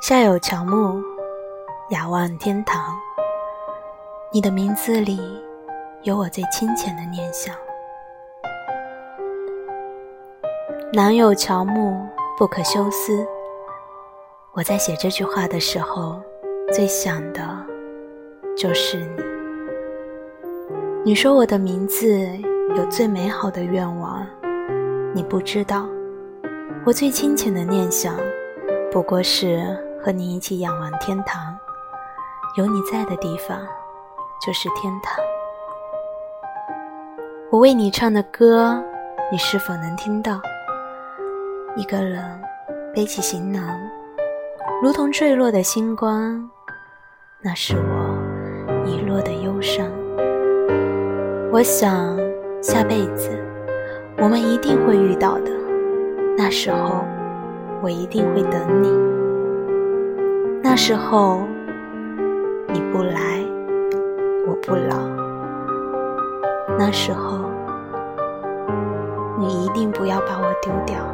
下有乔木，仰望天堂。你的名字里有我最清浅的念想。南有乔木，不可休思。我在写这句话的时候，最想的就是你。你说我的名字有最美好的愿望，你不知道，我最清浅的念想，不过是和你一起仰望天堂。有你在的地方，就是天堂。我为你唱的歌，你是否能听到？一个人背起行囊，如同坠落的星光，那是我遗落的忧伤。我想，下辈子我们一定会遇到的。那时候，我一定会等你。那时候，你不来，我不老。那时候，你一定不要把我丢掉。